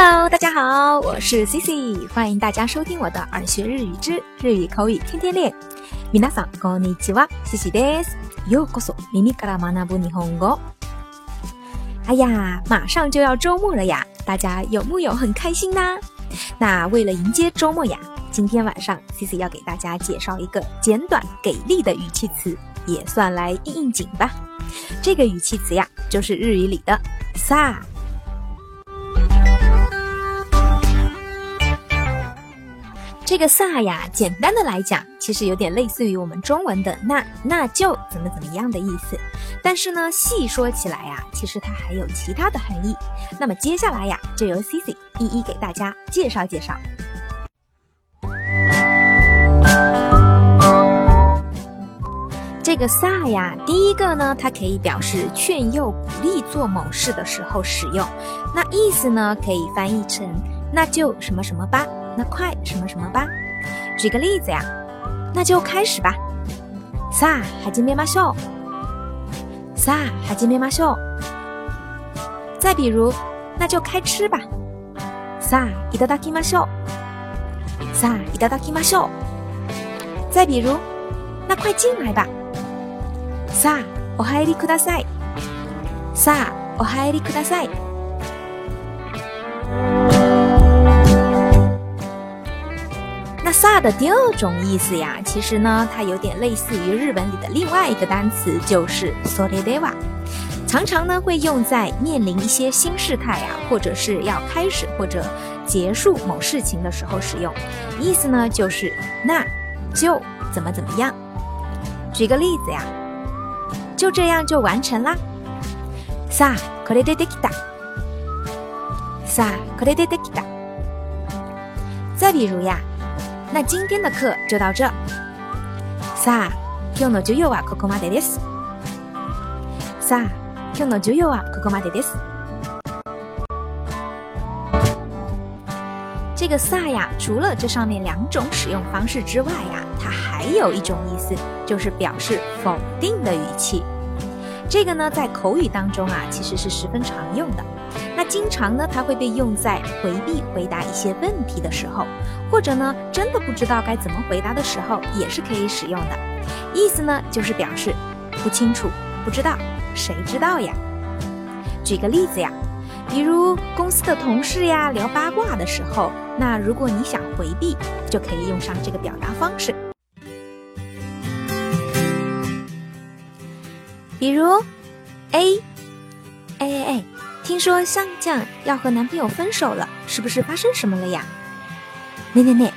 好，我是 Cici，欢迎大家收听我的耳学日语之日语口语天天练。皆さんこんにちは，Cici です。ようこそ耳から学ぶ日本語。哎呀，马上就要周末了呀，大家有木有很开心呢？那为了迎接周末呀，今天晚上 Cici 要给大家介绍一个简短给力的语气词，也算来应应景吧。这个语气词呀，就是日语里的“さ”。 这个“萨”呀，简单的来讲，其实有点类似于我们中文的“那那就怎么怎么样”的意思。但是呢，细说起来呀，其实它还有其他的含义。那么接下来呀，就由 Cici 一一给大家介绍介绍。这个“萨”呀，第一个呢，它可以表示劝诱、鼓励做某事的时候使用。那意思呢，可以翻译成“那就什么什么吧”。那快什么什么吧？举个例子呀，那就开始吧。さあ始めましょう。さあ始めましょう。再比如，那就开吃吧。さあいただきましょう。さあいただきましょう。再比如，那快进来吧。さあお入りください。さあお入りください。 萨的第二种意思呀，其实呢，它有点类似于日本里的另外一个单词，就是 s o r e d e w a 常常呢会用在面临一些新事态呀，或者是要开始或者结束某事情的时候使用。意思呢就是那就怎么怎么样。举个例子呀，就这样就完成啦。さあこれでできた。さあこれでできた。再比如呀。 那今天的课就到这。さあ、今日の授業はここまでです。さあ、今日の授業はここまでです。这个“さ”呀，除了这上面两种使用方式之外呀，它还有一种意思，就是表示否定的语气。 这个呢，在口语当中啊，其实是十分常用的。那经常呢，它会被用在回避回答一些问题的时候，或者呢，真的不知道该怎么回答的时候，也是可以使用的。意思呢，就是表示不清楚、不知道，谁知道呀？举个例子呀，比如公司的同事呀聊八卦的时候，那如果你想回避，就可以用上这个表达方式。比如，A，哎哎哎。听说香酱要和男朋友分手了，是不是发生什么了呀？ねねね、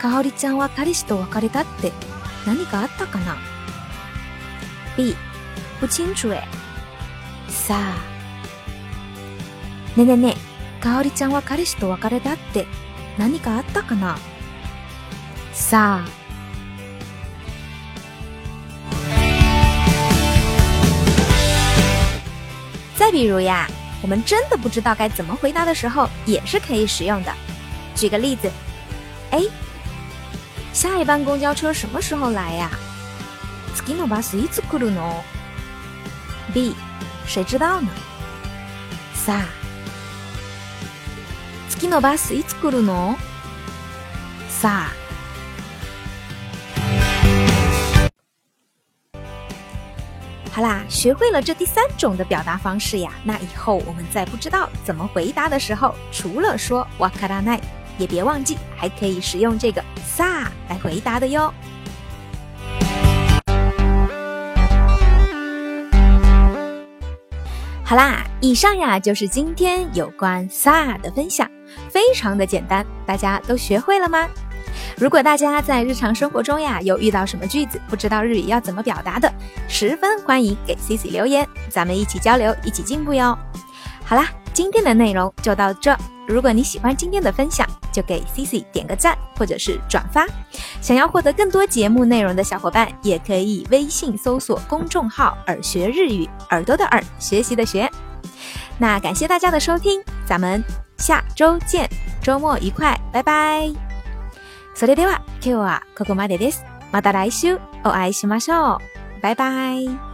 かおりちゃんは彼氏と別れたって何かあったかな？B，不清楚哎。さあ、ねねね、かおりちゃんは彼氏と別れたって何かあったかな？さあ。 再比如呀。我们真的不知道该怎么回答的时候，也是可以使用的。举个例子，A，下一班公交车什么时候来呀次のバスいつ来るの？B，谁知道呢？さあ、次のバスいつ来るの？さあ。 好啦，学会了这第三种的表达方式呀，那以后我们在不知道怎么回答的时候，除了说わからない，也别忘记还可以使用这个さ来回答的哟。好啦，以上呀就是今天有关さ的分享，非常的简单，大家都学会了吗？ 如果大家在日常生活中呀有遇到什么句子不知道日语要怎么表达的，十分欢迎给 Cici 留言，咱们一起交流，一起进步哟。好啦，今天的内容就到这。如果你喜欢今天的分享，就给 Cici 点个赞或者是转发。想要获得更多节目内容的小伙伴，也可以微信搜索公众号“耳学日语”，耳朵的耳，学习的学。那感谢大家的收听，咱们下周见，周末愉快，拜拜。それでは今日はここまでです。また来週お会いしましょう。バイバイ。